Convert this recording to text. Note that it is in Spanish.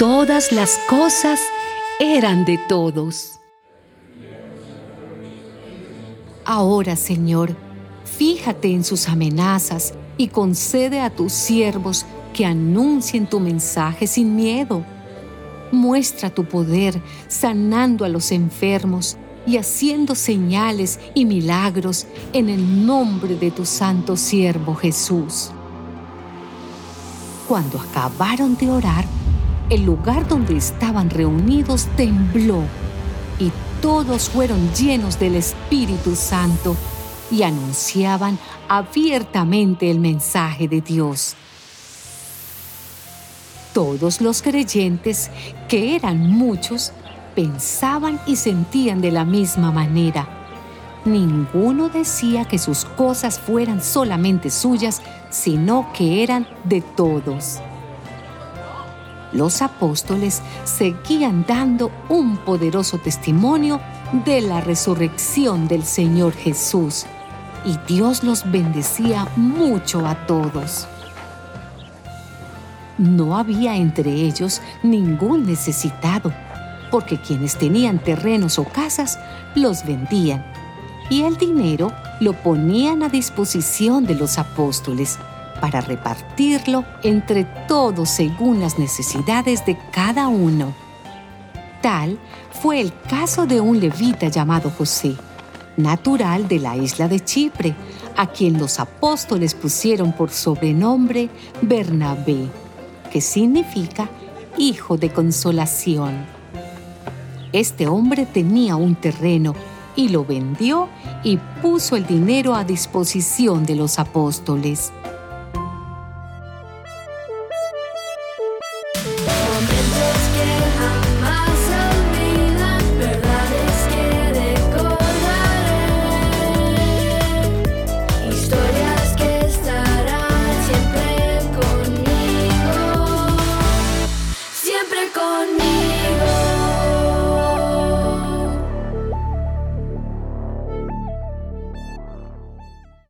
Todas las cosas eran de todos. Ahora, Señor, fíjate en sus amenazas y concede a tus siervos que anuncien tu mensaje sin miedo. Muestra tu poder sanando a los enfermos y haciendo señales y milagros en el nombre de tu santo siervo Jesús. Cuando acabaron de orar, el lugar donde estaban reunidos tembló y todos fueron llenos del Espíritu Santo y anunciaban abiertamente el mensaje de Dios. Todos los creyentes, que eran muchos, pensaban y sentían de la misma manera. Ninguno decía que sus cosas fueran solamente suyas, sino que eran de todos. Los apóstoles seguían dando un poderoso testimonio de la resurrección del Señor Jesús, y Dios los bendecía mucho a todos. No había entre ellos ningún necesitado, porque quienes tenían terrenos o casas los vendían y el dinero lo ponían a disposición de los apóstoles para repartirlo entre todos según las necesidades de cada uno. Tal fue el caso de un levita llamado José, natural de la isla de Chipre, a quien los apóstoles pusieron por sobrenombre Bernabé que significa hijo de consolación. Este hombre tenía un terreno y lo vendió y puso el dinero a disposición de los apóstoles.